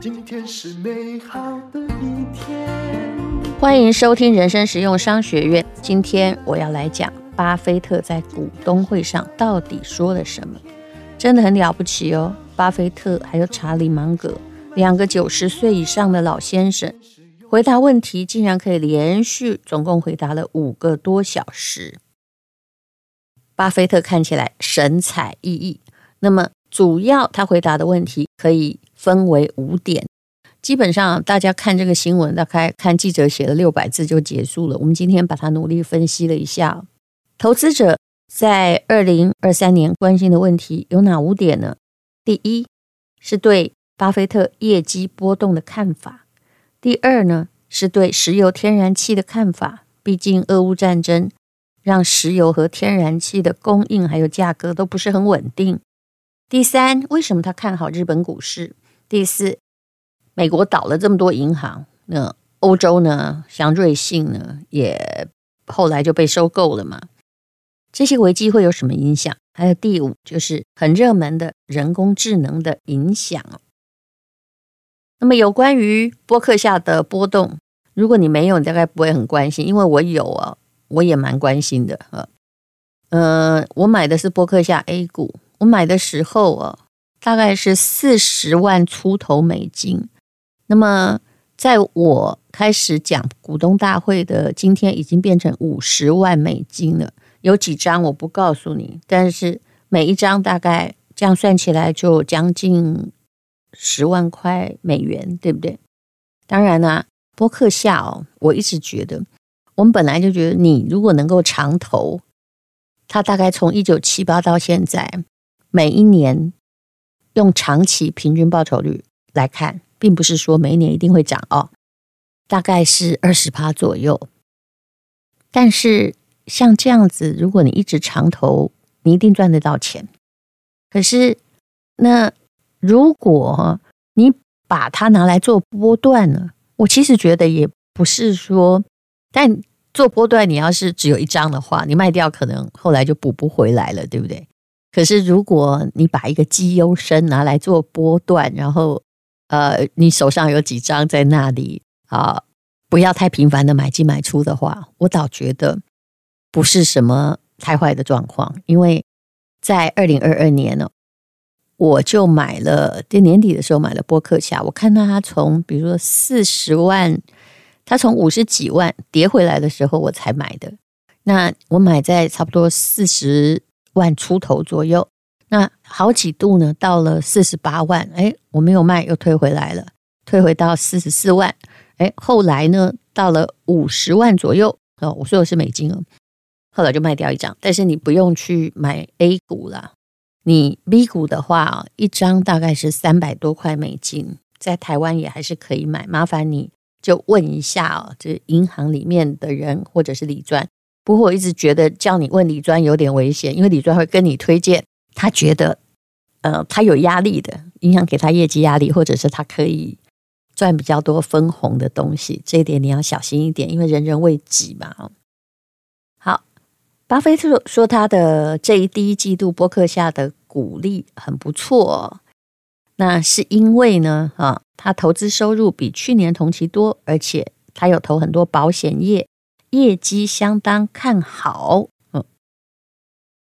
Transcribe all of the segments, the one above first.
今天是美好的一天。欢迎收听人生实用商学院。今天我要来讲巴菲特在股东会上到底说了什么，真的很了不起哦。巴菲特还有查理芒格两个九十岁以上的老先生，回答问题竟然可以连续总共回答了五个多小时。巴菲特看起来神采奕奕。那么，主要他回答的问题可以分为五点。基本上，大家看这个新闻，大概看记者写了六百字就结束了。我们今天把它努力分析了一下，投资者在二零二三年关心的问题有哪五点呢？第一是对巴菲特业绩波动的看法；第二呢，是对石油天然气的看法。毕竟，俄乌战争。让石油和天然气的供应还有价格都不是很稳定。第三，为什么他看好日本股市？第四，美国倒了这么多银行，那欧洲呢？像瑞信呢，也后来就被收购了嘛。这些危机会有什么影响？还有第五，就是很热门的人工智能的影响。那么有关于波克夏的波动，如果你没有，你大概不会很关心，因为我有啊。我也蛮关心的啊，呃，我买的是波克夏 A 股，我买的时候啊，大概是四十万出头美金。那么，在我开始讲股东大会的今天，已经变成五十万美金了。有几张我不告诉你，但是每一张大概这样算起来就将近十万块美元，对不对？当然啦，波克夏哦，我一直觉得。我们本来就觉得，你如果能够长投，它大概从一九七八到现在，每一年用长期平均报酬率来看，并不是说每一年一定会涨哦，大概是二十趴左右。但是像这样子，如果你一直长投，你一定赚得到钱。可是，那如果你把它拿来做波段呢？我其实觉得也不是说，但。做波段，你要是只有一张的话，你卖掉可能后来就补不回来了，对不对？可是如果你把一个绩优生拿来做波段，然后呃，你手上有几张在那里啊，不要太频繁的买进买出的话，我倒觉得不是什么太坏的状况。因为在二零二二年呢，我就买了，在年底的时候买了波克夏，我看到它从比如说四十万。它从五十几万跌回来的时候，我才买的。那我买在差不多四十万出头左右。那好几度呢，到了四十八万，哎，我没有卖，又退回来了，退回到四十四万。哎，后来呢，到了五十万左右，哦，我说的是美金哦。后来就卖掉一张，但是你不用去买 A 股了。你 B 股的话，一张大概是三百多块美金，在台湾也还是可以买。麻烦你。就问一下哦，这银行里面的人或者是理专。不过我一直觉得叫你问理专有点危险，因为理专会跟你推荐他觉得呃他有压力的，影响给他业绩压力，或者是他可以赚比较多分红的东西。这一点你要小心一点，因为人人为己嘛。好，巴菲特说他的这一第一季度博客下的股利很不错，那是因为呢啊。他投资收入比去年同期多，而且他有投很多保险业，业绩相当看好。嗯，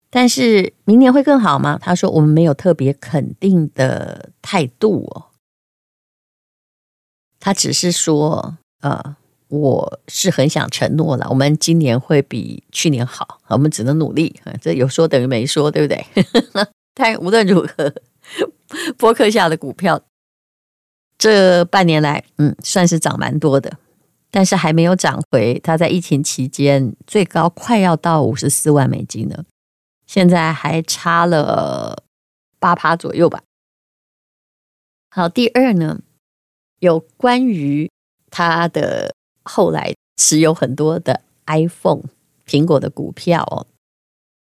但是明年会更好吗？他说我们没有特别肯定的态度哦。他只是说，呃，我是很想承诺了，我们今年会比去年好，我们只能努力。这有说等于没说，对不对？但无论如何，博客下的股票。这半年来，嗯，算是涨蛮多的，但是还没有涨回他在疫情期间最高快要到五十四万美金了，现在还差了八趴左右吧。好，第二呢，有关于他的后来持有很多的 iPhone 苹果的股票哦，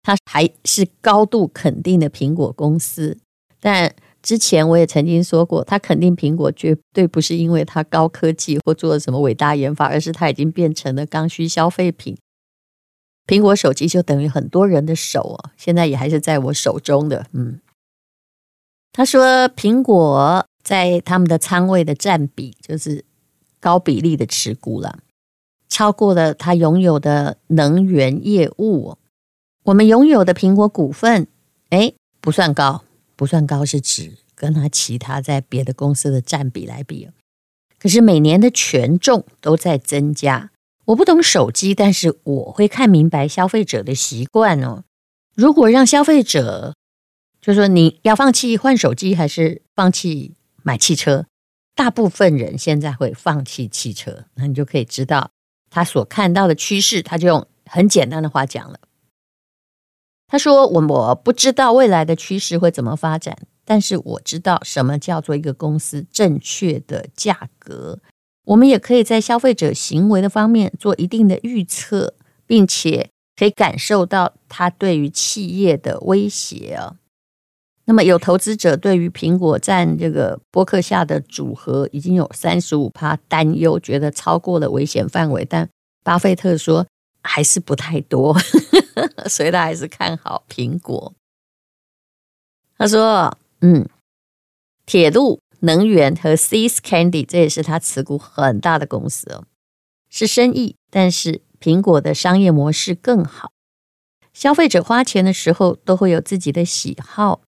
他还是高度肯定的苹果公司，但。之前我也曾经说过，他肯定苹果绝对不是因为它高科技或做了什么伟大研发，而是它已经变成了刚需消费品。苹果手机就等于很多人的手哦，现在也还是在我手中的。嗯，他说苹果在他们的仓位的占比就是高比例的持股了，超过了他拥有的能源业务。我们拥有的苹果股份，哎，不算高，不算高是指跟他其他在别的公司的占比来比。可是每年的权重都在增加。我不懂手机，但是我会看明白消费者的习惯哦。如果让消费者，就说你要放弃换手机，还是放弃买汽车？大部分人现在会放弃汽车，那你就可以知道他所看到的趋势。他就用很简单的话讲了，他说：“我我不知道未来的趋势会怎么发展，但是我知道什么叫做一个公司正确的价格。”我们也可以在消费者行为的方面做一定的预测，并且可以感受到它对于企业的威胁啊。那么，有投资者对于苹果占这个博客下的组合已经有三十五趴担忧，觉得超过了危险范围。但巴菲特说还是不太多，所以他还是看好苹果。他说：“嗯，铁路。”能源和 See's Candy，这也是他持股很大的公司哦，是生意，但是苹果的商业模式更好。消费者花钱的时候都会有自己的喜好，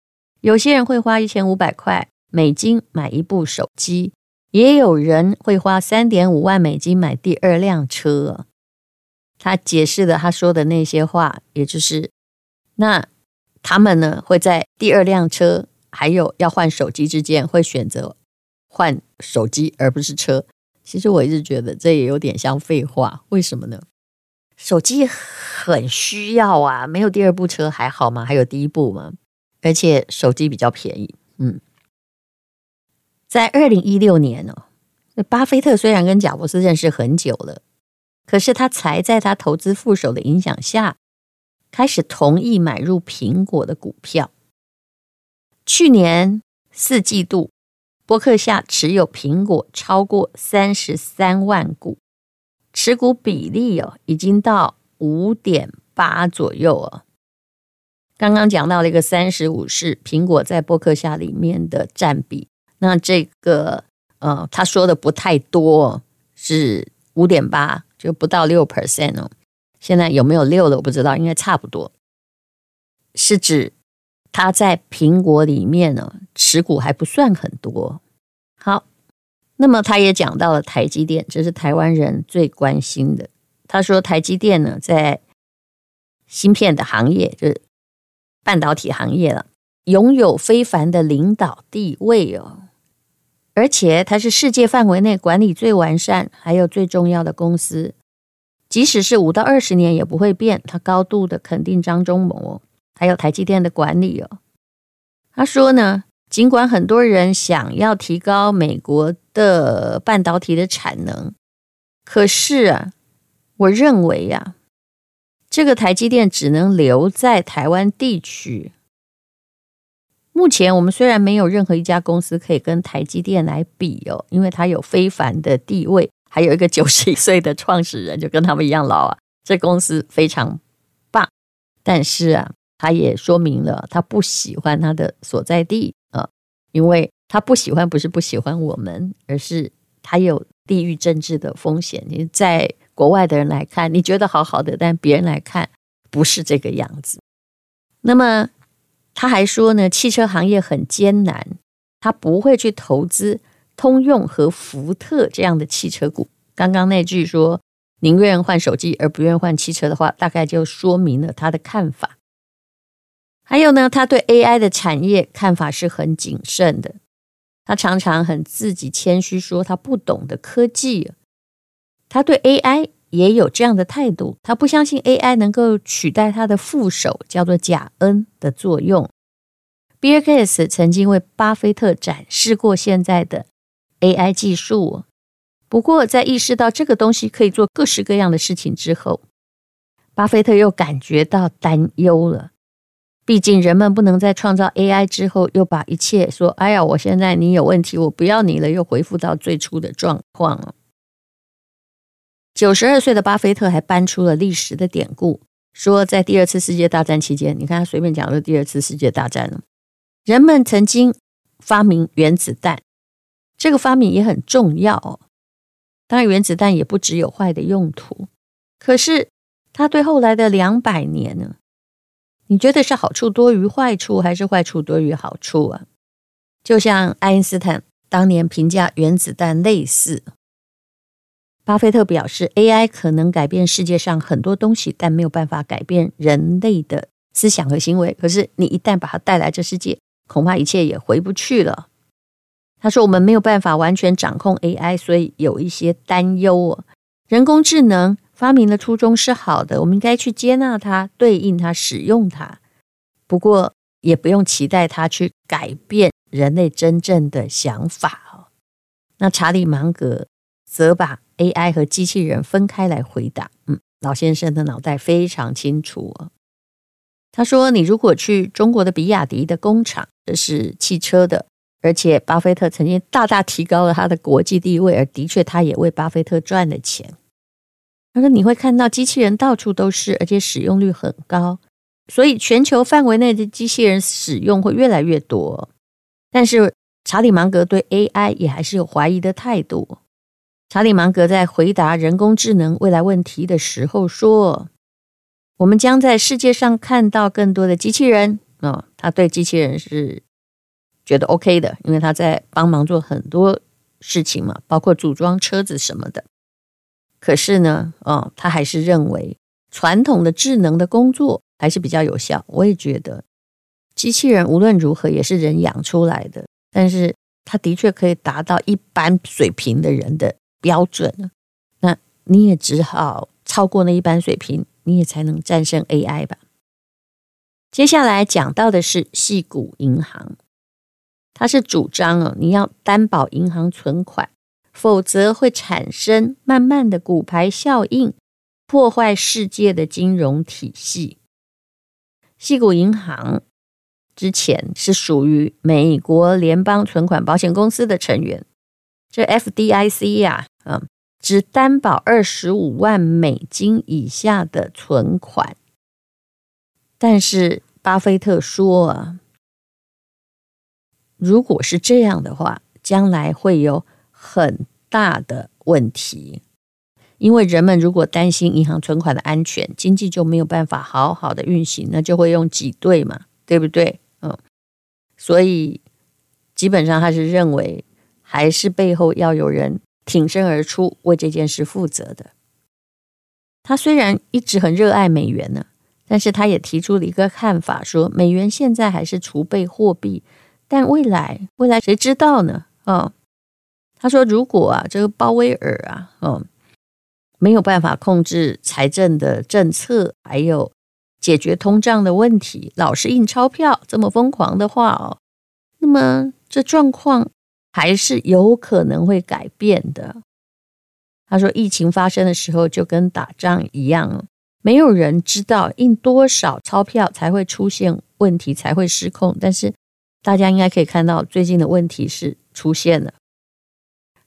有些人会花一千五百块美金买一部手机，也有人会花三点五万美金买第二辆车。他解释了他说的那些话，也就是那他们呢会在第二辆车。还有要换手机之间，会选择换手机而不是车。其实我一直觉得这也有点像废话。为什么呢？手机很需要啊，没有第二部车还好吗？还有第一部吗？而且手机比较便宜。嗯，在二零一六年哦，巴菲特虽然跟贾伯斯认识很久了，可是他才在他投资副手的影响下，开始同意买入苹果的股票。去年四季度，波克夏持有苹果超过三十三万股，持股比例哦，已经到五点八左右哦。刚刚讲到了一个三十五是苹果在波克夏里面的占比，那这个呃，他说的不太多，是五点八，就不到六 percent 哦。现在有没有六的我不知道，应该差不多，是指。他在苹果里面呢，持股还不算很多。好，那么他也讲到了台积电，这是台湾人最关心的。他说，台积电呢，在芯片的行业，就是半导体行业了，拥有非凡的领导地位哦。而且它是世界范围内管理最完善，还有最重要的公司，即使是五到二十年也不会变。他高度的肯定张忠谋。还有台积电的管理哦，他说呢，尽管很多人想要提高美国的半导体的产能，可是啊，我认为呀，这个台积电只能留在台湾地区。目前我们虽然没有任何一家公司可以跟台积电来比哦，因为它有非凡的地位，还有一个九十一岁的创始人，就跟他们一样老啊，这公司非常棒。但是啊。他也说明了，他不喜欢他的所在地啊，因为他不喜欢不是不喜欢我们，而是他有地域政治的风险。你在国外的人来看，你觉得好好的，但别人来看不是这个样子。那么他还说呢，汽车行业很艰难，他不会去投资通用和福特这样的汽车股。刚刚那句说宁愿换手机而不愿换汽车的话，大概就说明了他的看法。还有呢，他对 AI 的产业看法是很谨慎的。他常常很自己谦虚说他不懂的科技。他对 AI 也有这样的态度，他不相信 AI 能够取代他的副手叫做贾恩的作用。比尔盖茨曾经为巴菲特展示过现在的 AI 技术，不过在意识到这个东西可以做各式各样的事情之后，巴菲特又感觉到担忧了。毕竟，人们不能在创造 AI 之后，又把一切说：“哎呀，我现在你有问题，我不要你了。”又恢复到最初的状况了。九十二岁的巴菲特还搬出了历史的典故，说在第二次世界大战期间，你看他随便讲的第二次世界大战了，人们曾经发明原子弹，这个发明也很重要哦。当然，原子弹也不只有坏的用途，可是它对后来的两百年呢？你觉得是好处多于坏处，还是坏处多于好处啊？就像爱因斯坦当年评价原子弹类似。巴菲特表示，AI 可能改变世界上很多东西，但没有办法改变人类的思想和行为。可是，你一旦把它带来这世界，恐怕一切也回不去了。他说：“我们没有办法完全掌控 AI，所以有一些担忧哦。人工智能。”发明的初衷是好的，我们应该去接纳它，对应它，使用它。不过，也不用期待它去改变人类真正的想法哦。那查理芒格则把 AI 和机器人分开来回答。嗯，老先生的脑袋非常清楚哦。他说：“你如果去中国的比亚迪的工厂，这是汽车的，而且巴菲特曾经大大提高了他的国际地位，而的确，他也为巴菲特赚了钱。”他说：“你会看到机器人到处都是，而且使用率很高，所以全球范围内的机器人使用会越来越多。但是查理芒格对 AI 也还是有怀疑的态度。查理芒格在回答人工智能未来问题的时候说：‘我们将在世界上看到更多的机器人。’哦，他对机器人是觉得 OK 的，因为他在帮忙做很多事情嘛，包括组装车子什么的。”可是呢，哦，他还是认为传统的智能的工作还是比较有效。我也觉得，机器人无论如何也是人养出来的，但是他的确可以达到一般水平的人的标准。那你也只好超过那一般水平，你也才能战胜 AI 吧。接下来讲到的是矽谷银行，它是主张哦，你要担保银行存款。否则会产生慢慢的骨牌效应，破坏世界的金融体系。矽谷银行之前是属于美国联邦存款保险公司的成员，这 FDIC 呀，嗯，只担保二十五万美金以下的存款。但是巴菲特说啊，如果是这样的话，将来会有。很大的问题，因为人们如果担心银行存款的安全，经济就没有办法好好的运行，那就会用挤兑嘛，对不对？嗯，所以基本上他是认为，还是背后要有人挺身而出为这件事负责的。他虽然一直很热爱美元呢，但是他也提出了一个看法，说美元现在还是储备货币，但未来未来谁知道呢？嗯。他说：“如果啊，这个鲍威尔啊，嗯，没有办法控制财政的政策，还有解决通胀的问题，老是印钞票这么疯狂的话哦，那么这状况还是有可能会改变的。”他说：“疫情发生的时候就跟打仗一样，没有人知道印多少钞票才会出现问题，才会失控。但是大家应该可以看到，最近的问题是出现了。”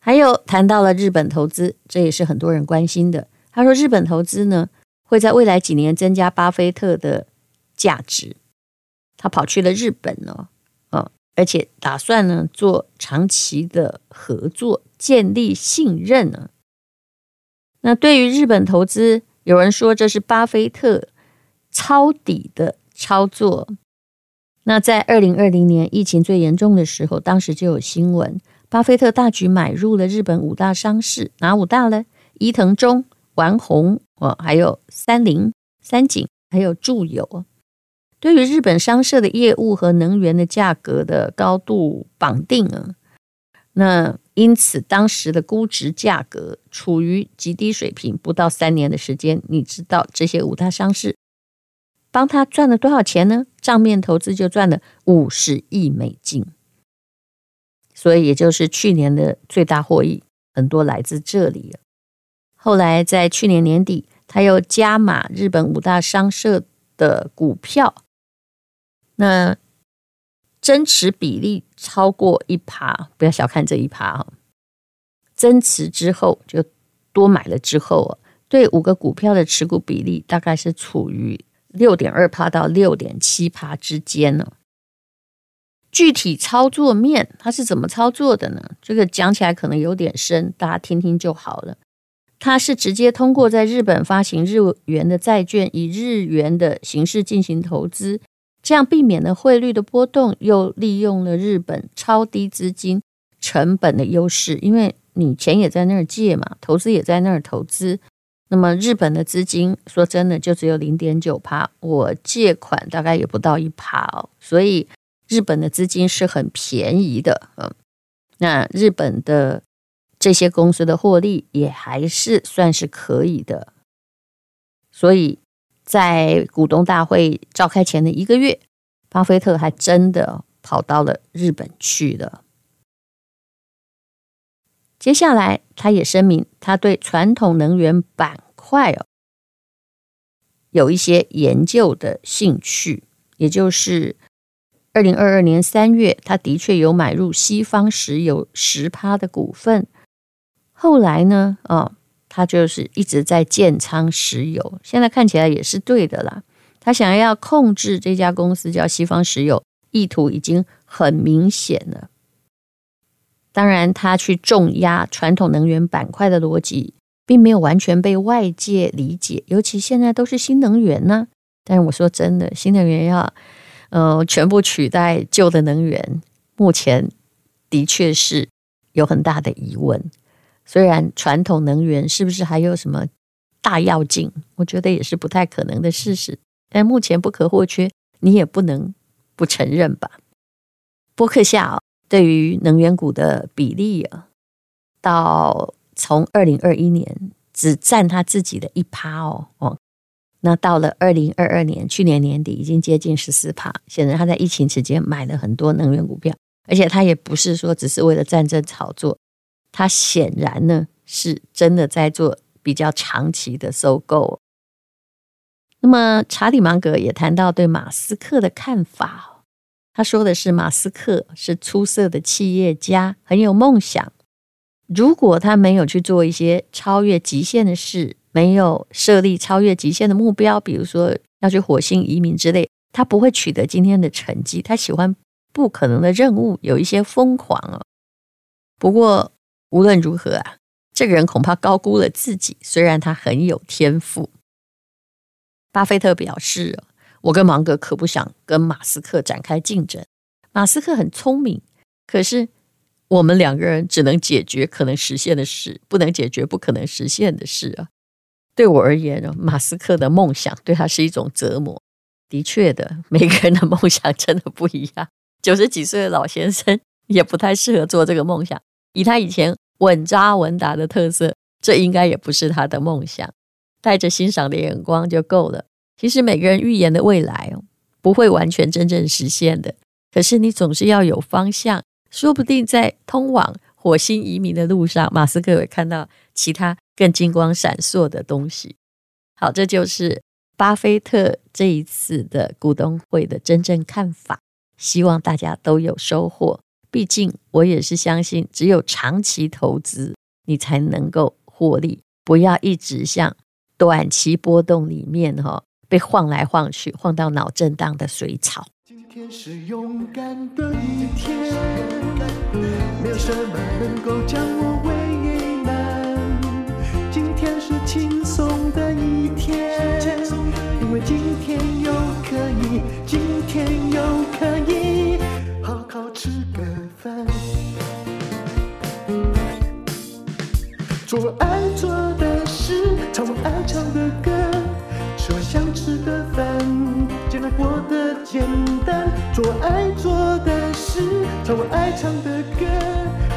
还有谈到了日本投资，这也是很多人关心的。他说，日本投资呢会在未来几年增加巴菲特的价值。他跑去了日本哦，而且打算呢做长期的合作，建立信任呢。那对于日本投资，有人说这是巴菲特抄底的操作。那在二零二零年疫情最严重的时候，当时就有新闻。巴菲特大举买入了日本五大商事，哪五大呢？伊藤忠、丸红哦，还有三菱、三井，还有住友。对于日本商社的业务和能源的价格的高度绑定啊，那因此当时的估值价格处于极低水平。不到三年的时间，你知道这些五大商事帮他赚了多少钱呢？账面投资就赚了五十亿美金。所以，也就是去年的最大获益，很多来自这里。后来，在去年年底，他又加码日本五大商社的股票，那增持比例超过一趴，不要小看这一趴哈。增持之后就多买了之后，对五个股票的持股比例大概是处于六点二趴到六点七趴之间呢。具体操作面，它是怎么操作的呢？这个讲起来可能有点深，大家听听就好了。它是直接通过在日本发行日元的债券，以日元的形式进行投资，这样避免了汇率的波动，又利用了日本超低资金成本的优势。因为你钱也在那儿借嘛，投资也在那儿投资，那么日本的资金说真的就只有零点九趴，我借款大概也不到一趴哦，所以。日本的资金是很便宜的，嗯，那日本的这些公司的获利也还是算是可以的，所以在股东大会召开前的一个月，巴菲特还真的跑到了日本去了。接下来，他也声明他对传统能源板块哦有一些研究的兴趣，也就是。二零二二年三月，他的确有买入西方石油十趴的股份。后来呢，哦，他就是一直在建仓石油。现在看起来也是对的啦。他想要控制这家公司叫西方石油，意图已经很明显了。当然，他去重压传统能源板块的逻辑，并没有完全被外界理解。尤其现在都是新能源呢。但是我说真的，新能源要。呃，全部取代旧的能源，目前的确是有很大的疑问。虽然传统能源是不是还有什么大跃进，我觉得也是不太可能的事实。但目前不可或缺，你也不能不承认吧？波克夏对于能源股的比例啊，到从二零二一年只占他自己的一趴哦哦。那到了二零二二年，去年年底已经接近十四趴。显然他在疫情期间买了很多能源股票，而且他也不是说只是为了战争炒作，他显然呢是真的在做比较长期的收购。那么查理芒格也谈到对马斯克的看法，他说的是马斯克是出色的企业家，很有梦想。如果他没有去做一些超越极限的事，没有设立超越极限的目标，比如说要去火星移民之类，他不会取得今天的成绩。他喜欢不可能的任务，有一些疯狂哦。不过无论如何啊，这个人恐怕高估了自己。虽然他很有天赋，巴菲特表示：“我跟芒格可不想跟马斯克展开竞争。马斯克很聪明，可是我们两个人只能解决可能实现的事，不能解决不可能实现的事啊。”对我而言呢，马斯克的梦想对他是一种折磨。的确的，每个人的梦想真的不一样。九十几岁的老先生也不太适合做这个梦想。以他以前稳扎稳打的特色，这应该也不是他的梦想。带着欣赏的眼光就够了。其实每个人预言的未来哦，不会完全真正实现的。可是你总是要有方向，说不定在通往火星移民的路上，马斯克会看到其他。更金光闪烁的东西。好，这就是巴菲特这一次的股东会的真正看法。希望大家都有收获。毕竟我也是相信，只有长期投资，你才能够获利。不要一直像短期波动里面哈，被晃来晃去，晃到脑震荡的水草。今天是勇敢的一天，没有什么能够将我为难。今天是轻松的一天，因为今天做爱做的事，唱我爱唱的歌，吃我想吃的饭，尽量过得简单。做爱做的事，唱我爱唱的歌，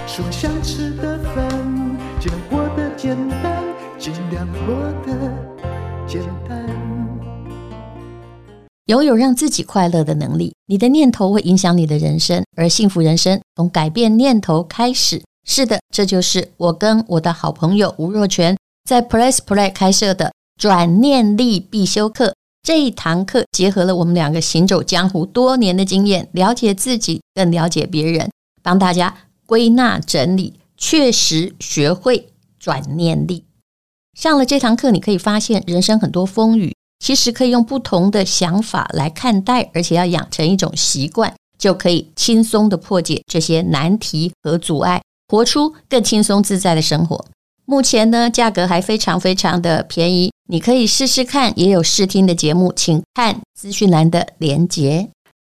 吃我想吃的饭，尽量过得简单。尽量过得简单。拥有让自己快乐的能力，你的念头会影响你的人生，而幸福人生从改变念头开始。是的，这就是我跟我的好朋友吴若权在 Press Play 开设的转念力必修课。这一堂课结合了我们两个行走江湖多年的经验，了解自己，更了解别人，帮大家归纳整理，确实学会转念力。上了这堂课，你可以发现人生很多风雨，其实可以用不同的想法来看待，而且要养成一种习惯，就可以轻松地破解这些难题和阻碍，活出更轻松自在的生活。目前呢，价格还非常非常的便宜，你可以试试看，也有试听的节目，请看资讯栏的连结。